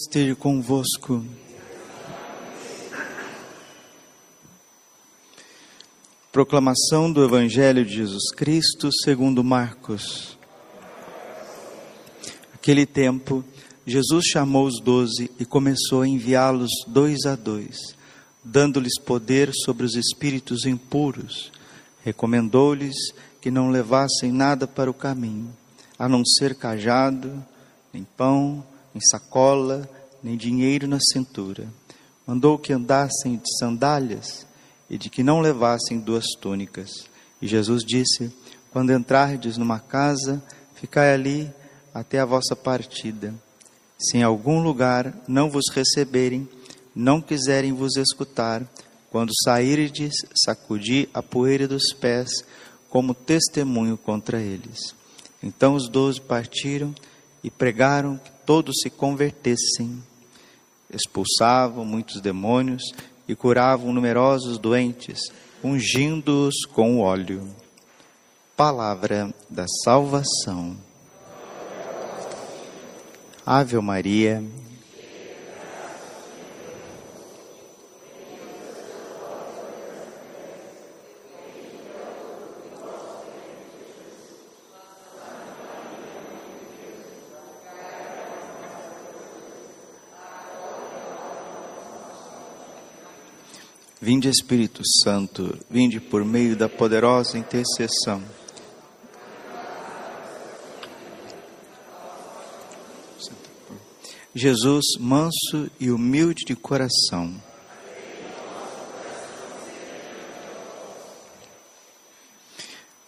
esteja convosco. Proclamação do Evangelho de Jesus Cristo segundo Marcos. Aquele tempo, Jesus chamou os doze e começou a enviá-los dois a dois, dando-lhes poder sobre os espíritos impuros. Recomendou-lhes que não levassem nada para o caminho, a não ser cajado, nem pão, nem sacola, nem dinheiro na cintura. Mandou que andassem de sandálias e de que não levassem duas túnicas. E Jesus disse: Quando entrardes numa casa, ficai ali até a vossa partida. Se em algum lugar não vos receberem, não quiserem vos escutar, quando sairdes, sacudi a poeira dos pés como testemunho contra eles. Então os doze partiram e pregaram que todos se convertessem. Expulsavam muitos demônios e curavam numerosos doentes, ungindo-os com o óleo. Palavra da salvação. Ave Maria, Vinde Espírito Santo, vinde por meio da poderosa intercessão. Jesus, manso e humilde de coração.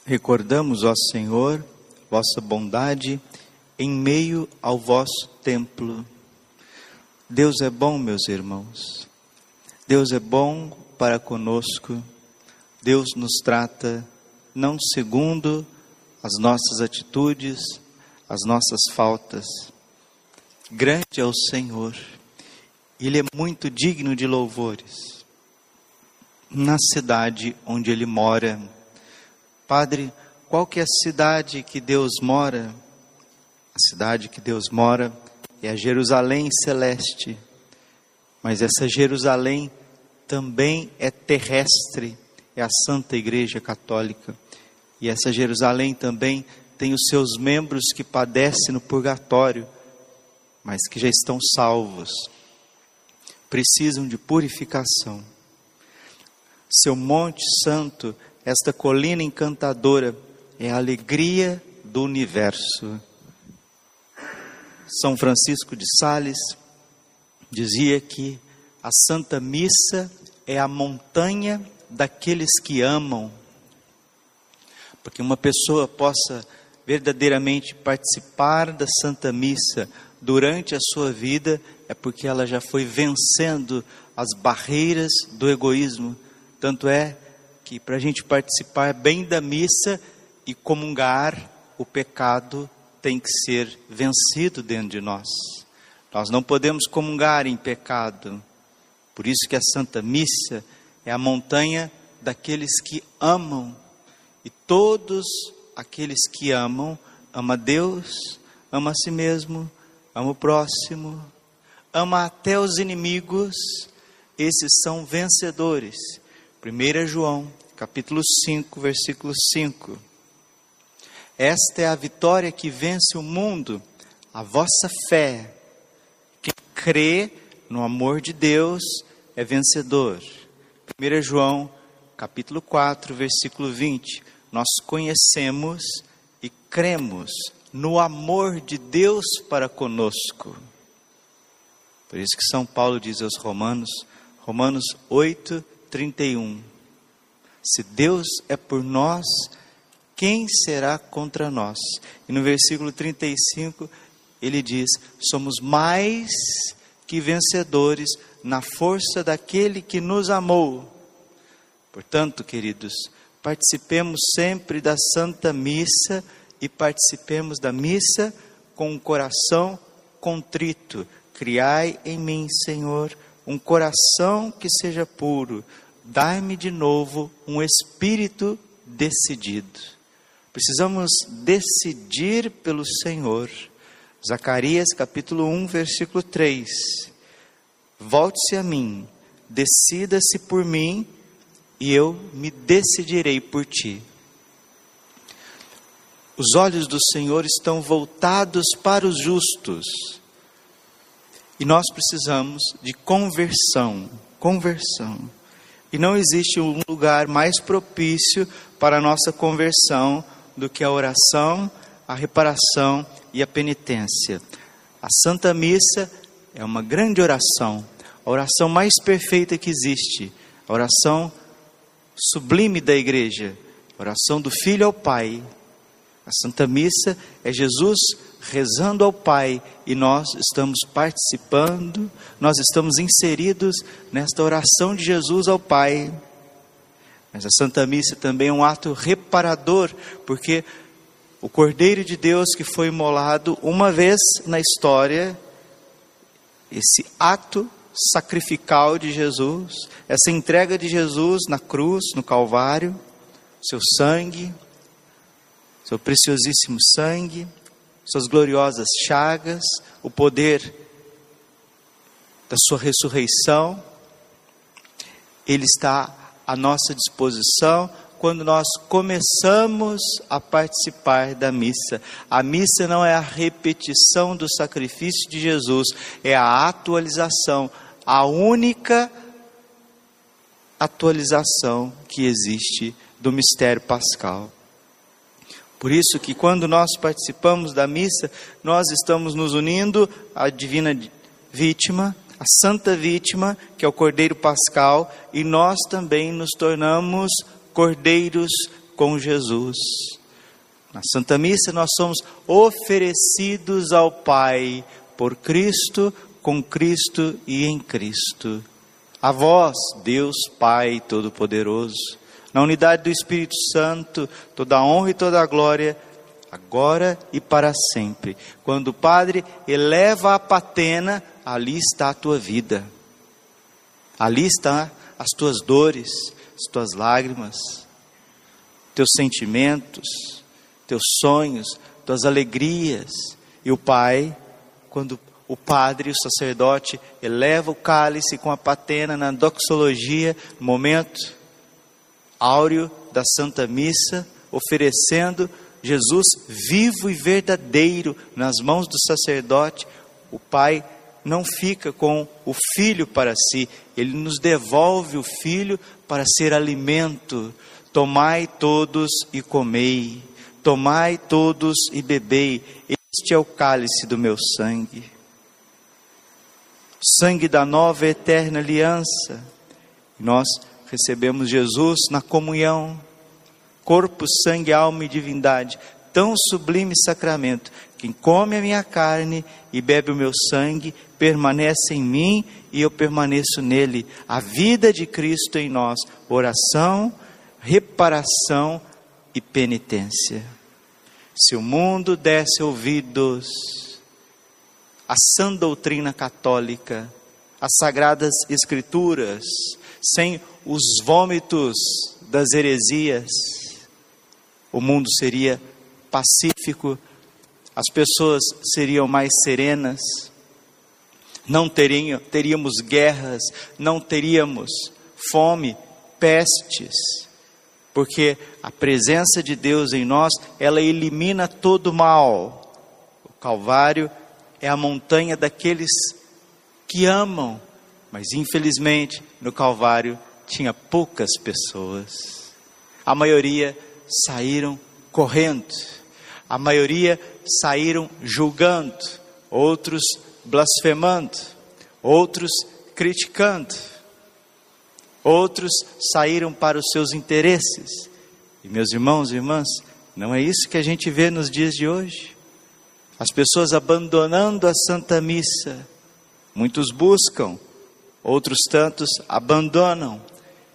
Recordamos, ó Senhor, vossa bondade em meio ao vosso templo. Deus é bom, meus irmãos. Deus é bom para conosco, Deus nos trata não segundo as nossas atitudes, as nossas faltas. Grande é o Senhor, Ele é muito digno de louvores. Na cidade onde Ele mora, Padre, qual que é a cidade que Deus mora? A cidade que Deus mora é a Jerusalém celeste, mas essa Jerusalém também é terrestre, é a Santa Igreja Católica. E essa Jerusalém também tem os seus membros que padecem no purgatório, mas que já estão salvos, precisam de purificação. Seu Monte Santo, esta colina encantadora, é a alegria do universo. São Francisco de Sales dizia que a Santa Missa é a montanha daqueles que amam. Porque uma pessoa possa verdadeiramente participar da Santa Missa durante a sua vida, é porque ela já foi vencendo as barreiras do egoísmo. Tanto é que para a gente participar bem da missa e comungar, o pecado tem que ser vencido dentro de nós. Nós não podemos comungar em pecado, por isso que a Santa Missa é a montanha daqueles que amam. E todos aqueles que amam, ama Deus, ama a si mesmo, ama o próximo, ama até os inimigos, esses são vencedores. 1 João, capítulo 5, versículo 5. Esta é a vitória que vence o mundo, a vossa fé. Quem crê no amor de Deus é vencedor. 1 João, capítulo 4, versículo 20. Nós conhecemos e cremos no amor de Deus para conosco. Por isso que São Paulo diz aos Romanos, Romanos 8, 31. Se Deus é por nós, quem será contra nós? E no versículo 35, ele diz: somos mais que vencedores na força daquele que nos amou. Portanto, queridos, participemos sempre da Santa Missa e participemos da missa com um coração contrito. Criai em mim, Senhor, um coração que seja puro. Dai-me de novo um espírito decidido. Precisamos decidir pelo Senhor Zacarias capítulo 1, versículo 3. Volte-se a mim, decida-se por mim, e eu me decidirei por ti. Os olhos do Senhor estão voltados para os justos. E nós precisamos de conversão, conversão. E não existe um lugar mais propício para a nossa conversão do que a oração, a reparação e a penitência. A Santa Missa é uma grande oração, a oração mais perfeita que existe, a oração sublime da igreja, a oração do Filho ao Pai. A Santa Missa é Jesus rezando ao Pai e nós estamos participando, nós estamos inseridos nesta oração de Jesus ao Pai. Mas a Santa Missa também é um ato reparador, porque o Cordeiro de Deus que foi imolado uma vez na história, esse ato sacrificial de Jesus, essa entrega de Jesus na cruz, no Calvário, seu sangue, seu preciosíssimo sangue, suas gloriosas chagas, o poder da sua ressurreição, ele está à nossa disposição quando nós começamos a participar da missa. A missa não é a repetição do sacrifício de Jesus, é a atualização, a única atualização que existe do mistério pascal. Por isso que quando nós participamos da missa, nós estamos nos unindo à divina vítima, à santa vítima, que é o Cordeiro Pascal, e nós também nos tornamos cordeiros com Jesus. Na Santa Missa nós somos oferecidos ao Pai por Cristo, com Cristo e em Cristo. A vós, Deus Pai Todo-Poderoso, na unidade do Espírito Santo, toda a honra e toda a glória, agora e para sempre. Quando o Padre eleva a patena, ali está a tua vida, ali está as tuas dores, as tuas lágrimas, teus sentimentos, teus sonhos, tuas alegrias. E o Pai, quando o padre, o sacerdote, eleva o cálice com a patena na doxologia, momento áureo da Santa Missa, oferecendo Jesus vivo e verdadeiro nas mãos do sacerdote, o Pai não fica com o filho para si, ele nos devolve o filho para ser alimento. Tomai todos e comei, tomai todos e bebei, este é o cálice do meu sangue. Sangue da nova eterna aliança. Nós recebemos Jesus na comunhão, corpo, sangue, alma e divindade, tão sublime sacramento. Quem come a minha carne e bebe o meu sangue, permanece em mim e eu permaneço nele. A vida de Cristo em nós, oração, reparação e penitência. Se o mundo desse ouvidos à sã doutrina católica, às sagradas escrituras, sem os vômitos das heresias, o mundo seria pacífico, as pessoas seriam mais serenas, não teriam, teríamos guerras, não teríamos fome, pestes, porque a presença de Deus em nós, ela elimina todo mal. O Calvário é a montanha daqueles que amam mas infelizmente, no Calvário tinha poucas pessoas. A maioria saíram correndo. A maioria saíram julgando, outros blasfemando, outros criticando. Outros saíram para os seus interesses. E meus irmãos e irmãs, não é isso que a gente vê nos dias de hoje. As pessoas abandonando a Santa Missa. Muitos buscam outros tantos abandonam.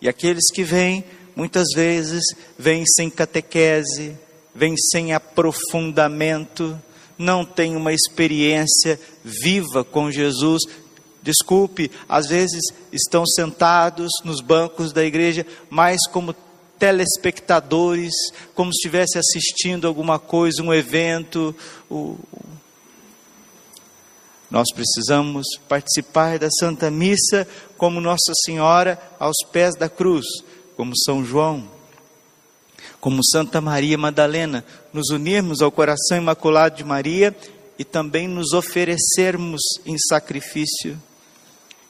E aqueles que vêm, muitas vezes, vêm sem catequese, vêm sem aprofundamento, não têm uma experiência viva com Jesus. Desculpe, às vezes estão sentados nos bancos da igreja, mais como telespectadores, como se estivesse assistindo alguma coisa, um evento, Nós precisamos participar da Santa Missa como Nossa Senhora aos pés da cruz, como São João, como Santa Maria Madalena, nos unirmos ao coração imaculado de Maria e também nos oferecermos em sacrifício.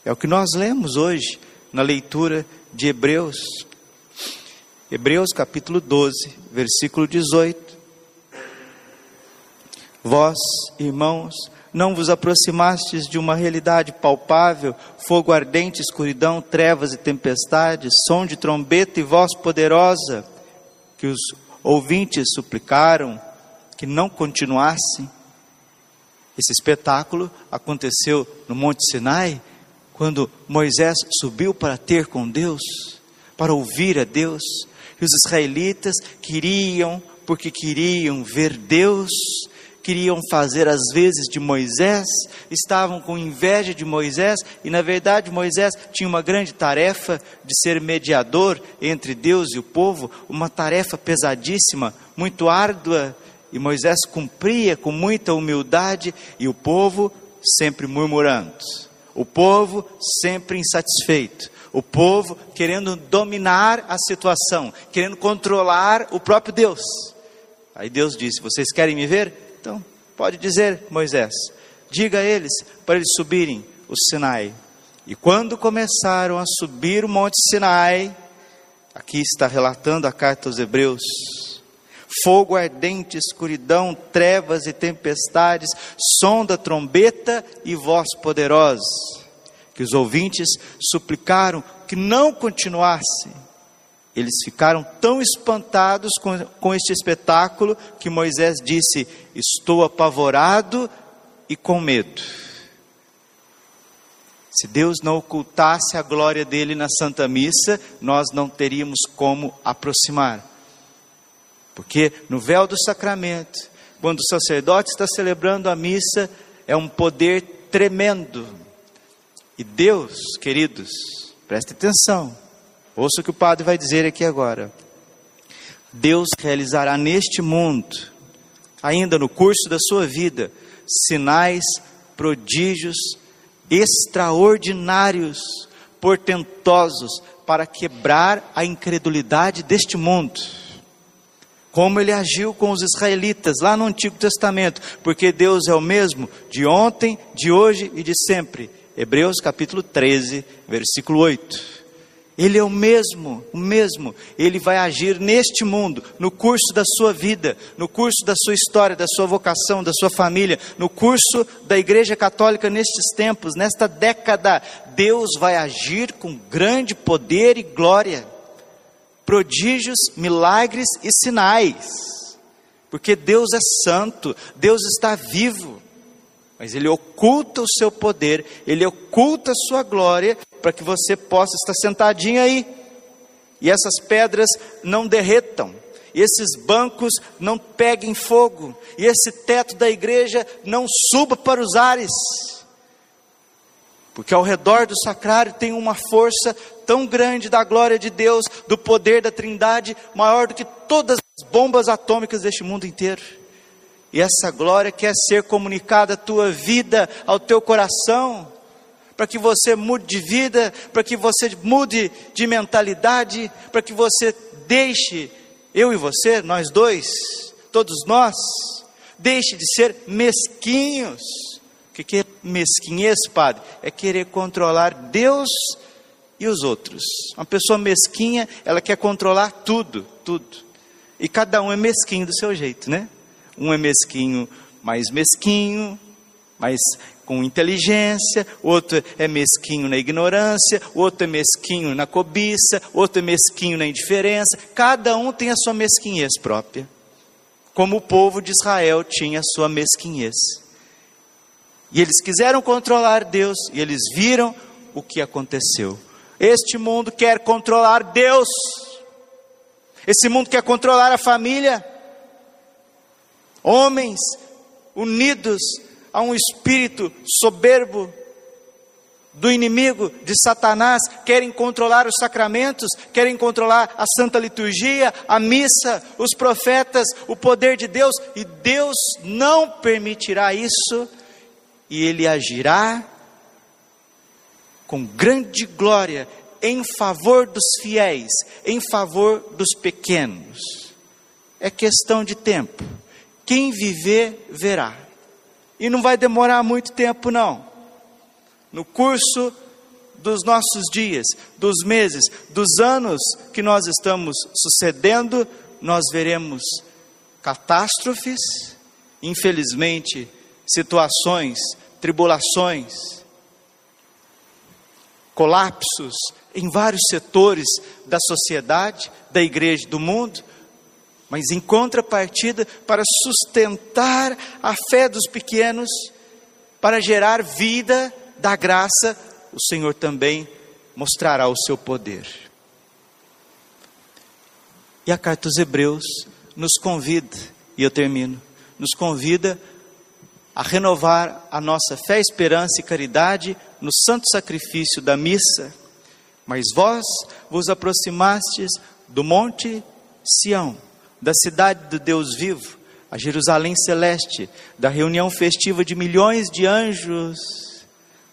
É o que nós lemos hoje na leitura de Hebreus. Hebreus capítulo 12, versículo 18. Vós, irmãos, não vos aproximastes de uma realidade palpável, fogo ardente, escuridão, trevas e tempestades, som de trombeta e voz poderosa, que os ouvintes suplicaram que não continuassem. Esse espetáculo aconteceu no Monte Sinai, quando Moisés subiu para ter com Deus, para ouvir a Deus, e os israelitas queriam, porque queriam ver Deus, queriam fazer as vezes de Moisés, estavam com inveja de Moisés, e na verdade Moisés tinha uma grande tarefa de ser mediador entre Deus e o povo, uma tarefa pesadíssima, muito árdua, e Moisés cumpria com muita humildade, e o povo sempre murmurando, o povo sempre insatisfeito, o povo querendo dominar a situação, querendo controlar o próprio Deus. Aí Deus disse: Vocês querem me ver? Então, pode dizer, Moisés, diga a eles para eles subirem o Sinai. E quando começaram a subir o Monte Sinai, aqui está relatando a carta aos Hebreus, fogo ardente, escuridão, trevas e tempestades, som da trombeta e voz poderosa, que os ouvintes suplicaram que não continuassem eles ficaram tão espantados com, com este espetáculo que Moisés disse: Estou apavorado e com medo. Se Deus não ocultasse a glória dele na Santa Missa, nós não teríamos como aproximar. Porque no véu do sacramento, quando o sacerdote está celebrando a missa, é um poder tremendo. E Deus, queridos, preste atenção, Ouça o que o padre vai dizer aqui agora. Deus realizará neste mundo, ainda no curso da sua vida, sinais, prodígios extraordinários, portentosos, para quebrar a incredulidade deste mundo. Como ele agiu com os israelitas lá no Antigo Testamento, porque Deus é o mesmo de ontem, de hoje e de sempre. Hebreus capítulo 13, versículo 8. Ele é o mesmo, o mesmo. Ele vai agir neste mundo, no curso da sua vida, no curso da sua história, da sua vocação, da sua família, no curso da Igreja Católica nestes tempos, nesta década. Deus vai agir com grande poder e glória, prodígios, milagres e sinais, porque Deus é santo, Deus está vivo mas ele oculta o seu poder, ele oculta a sua glória para que você possa estar sentadinho aí. E essas pedras não derretam, e esses bancos não peguem fogo, e esse teto da igreja não suba para os ares. Porque ao redor do sacrário tem uma força tão grande da glória de Deus, do poder da Trindade, maior do que todas as bombas atômicas deste mundo inteiro. E essa glória quer ser comunicada à tua vida, ao teu coração para que você mude de vida, para que você mude de mentalidade, para que você deixe, eu e você, nós dois, todos nós, deixe de ser mesquinhos. O que é mesquinhez, Padre? É querer controlar Deus e os outros. Uma pessoa mesquinha, ela quer controlar tudo, tudo. E cada um é mesquinho do seu jeito, né? Um é mesquinho mais mesquinho, mais com inteligência, outro é mesquinho na ignorância, outro é mesquinho na cobiça, outro é mesquinho na indiferença. Cada um tem a sua mesquinhez própria, como o povo de Israel tinha a sua mesquinhez. E eles quiseram controlar Deus e eles viram o que aconteceu. Este mundo quer controlar Deus. Esse mundo quer controlar a família. Homens unidos a um espírito soberbo do inimigo, de Satanás, querem controlar os sacramentos, querem controlar a santa liturgia, a missa, os profetas, o poder de Deus, e Deus não permitirá isso, e ele agirá com grande glória em favor dos fiéis, em favor dos pequenos. É questão de tempo. Quem viver, verá. E não vai demorar muito tempo, não. No curso dos nossos dias, dos meses, dos anos que nós estamos sucedendo, nós veremos catástrofes, infelizmente, situações, tribulações, colapsos em vários setores da sociedade, da igreja, do mundo, mas em contrapartida, para sustentar a fé dos pequenos, para gerar vida da graça, o Senhor também mostrará o seu poder. E a carta aos Hebreus nos convida, e eu termino, nos convida a renovar a nossa fé, esperança e caridade no santo sacrifício da missa. Mas vós vos aproximastes do monte Sião, da cidade do Deus vivo, a Jerusalém celeste, da reunião festiva de milhões de anjos,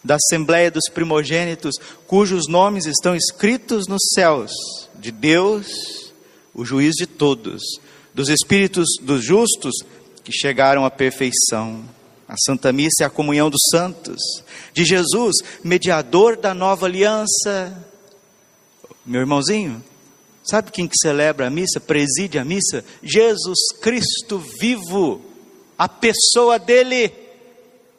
da assembleia dos primogênitos, cujos nomes estão escritos nos céus, de Deus, o juiz de todos, dos espíritos dos justos que chegaram à perfeição a Santa Missa é a comunhão dos santos, de Jesus, mediador da nova aliança. Meu irmãozinho, sabe quem que celebra a missa, preside a missa? Jesus Cristo vivo, a pessoa dele.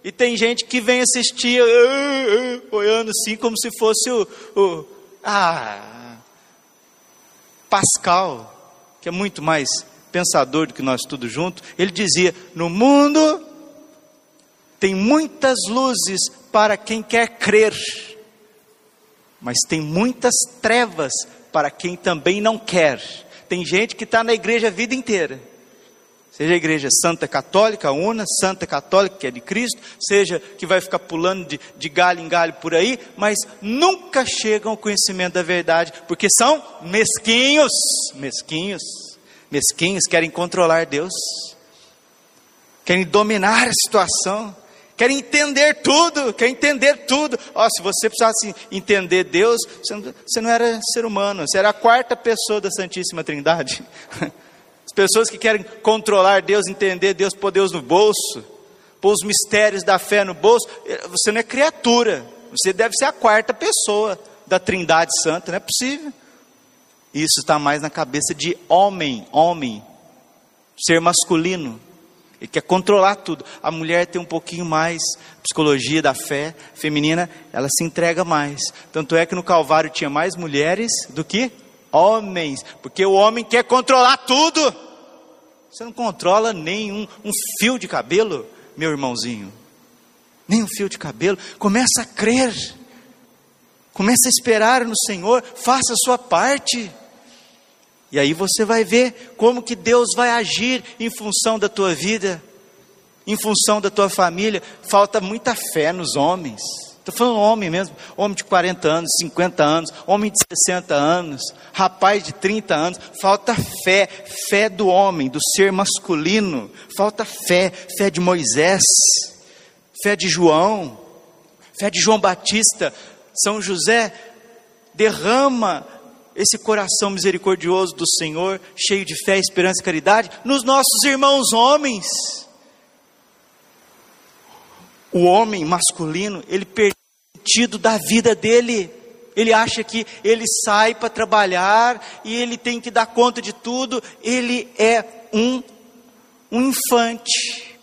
E tem gente que vem assistir, uh, uh, olhando assim, como se fosse o, o ah, Pascal, que é muito mais pensador do que nós tudo junto. Ele dizia: No mundo tem muitas luzes para quem quer crer, mas tem muitas trevas para quem também não quer. Tem gente que está na igreja a vida inteira. Seja a igreja santa católica, una, santa católica, que é de Cristo, seja que vai ficar pulando de, de galho em galho por aí, mas nunca chegam ao conhecimento da verdade, porque são mesquinhos, mesquinhos, mesquinhos, querem controlar Deus, querem dominar a situação quer entender tudo, quer entender tudo. Ó, se você precisasse entender Deus, você não, você não era ser humano, você era a quarta pessoa da Santíssima Trindade. As pessoas que querem controlar Deus, entender Deus, pôr Deus no bolso, pôr os mistérios da fé no bolso, você não é criatura, você deve ser a quarta pessoa da Trindade Santa, não é possível. Isso está mais na cabeça de homem, homem, ser masculino. Ele quer controlar tudo. A mulher tem um pouquinho mais psicologia da fé feminina, ela se entrega mais. Tanto é que no Calvário tinha mais mulheres do que homens, porque o homem quer controlar tudo. Você não controla nenhum um fio de cabelo, meu irmãozinho. Nem um fio de cabelo. Começa a crer. Começa a esperar no Senhor, faça a sua parte. E aí você vai ver como que Deus vai agir em função da tua vida, em função da tua família. Falta muita fé nos homens. Estou falando homem mesmo, homem de 40 anos, 50 anos, homem de 60 anos, rapaz de 30 anos. Falta fé, fé do homem, do ser masculino. Falta fé, fé de Moisés, fé de João, fé de João Batista. São José derrama esse coração misericordioso do Senhor, cheio de fé, esperança e caridade, nos nossos irmãos homens. O homem masculino, ele perde o sentido da vida dele. Ele acha que ele sai para trabalhar e ele tem que dar conta de tudo. Ele é um, um infante.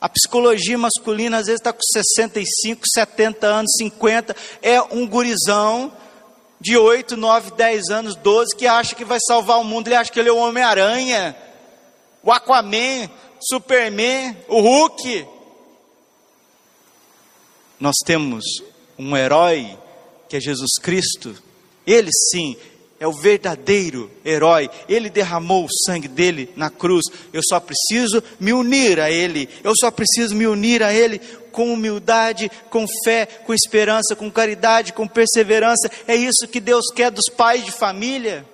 A psicologia masculina às vezes está com 65, 70 anos, 50, é um gurizão de 8, 9, 10 anos, 12, que acha que vai salvar o mundo, ele acha que ele é o Homem-Aranha, o Aquaman, Superman, o Hulk. Nós temos um herói que é Jesus Cristo, ele sim é o verdadeiro herói. Ele derramou o sangue dele na cruz. Eu só preciso me unir a ele. Eu só preciso me unir a ele com humildade, com fé, com esperança, com caridade, com perseverança. É isso que Deus quer dos pais de família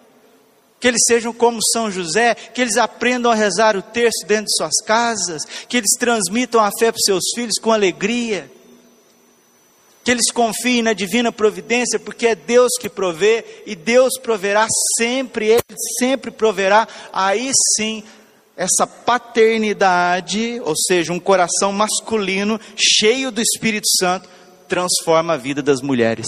que eles sejam como São José, que eles aprendam a rezar o terço dentro de suas casas, que eles transmitam a fé para os seus filhos com alegria, que eles confiem na divina providência, porque é Deus que provê e Deus proverá sempre, Ele sempre proverá. Aí sim, essa paternidade, ou seja, um coração masculino cheio do Espírito Santo, transforma a vida das mulheres.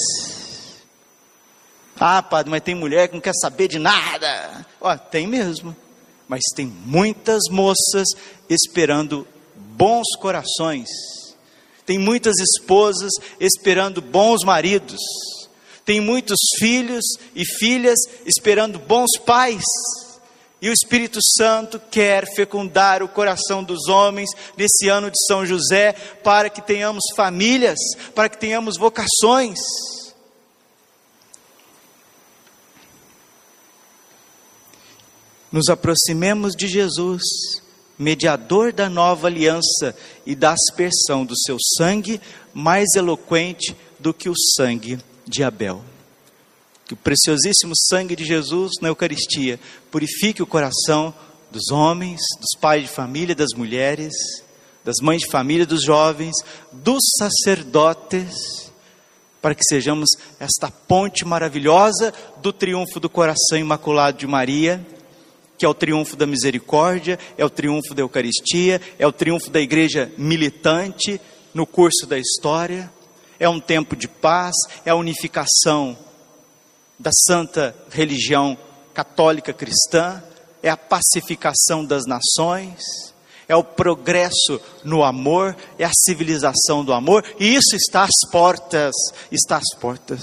Ah, padre, mas tem mulher que não quer saber de nada. Ó, tem mesmo. Mas tem muitas moças esperando bons corações. Tem muitas esposas esperando bons maridos. Tem muitos filhos e filhas esperando bons pais. E o Espírito Santo quer fecundar o coração dos homens nesse ano de São José, para que tenhamos famílias, para que tenhamos vocações. nos aproximemos de Jesus, mediador da nova aliança e da aspersão do seu sangue, mais eloquente do que o sangue de Abel. Que o preciosíssimo sangue de Jesus na Eucaristia purifique o coração dos homens, dos pais de família, das mulheres, das mães de família, dos jovens, dos sacerdotes, para que sejamos esta ponte maravilhosa do triunfo do coração imaculado de Maria que é o triunfo da misericórdia, é o triunfo da Eucaristia, é o triunfo da igreja militante no curso da história, é um tempo de paz, é a unificação da santa religião católica cristã, é a pacificação das nações, é o progresso no amor, é a civilização do amor, e isso está às portas, está às portas.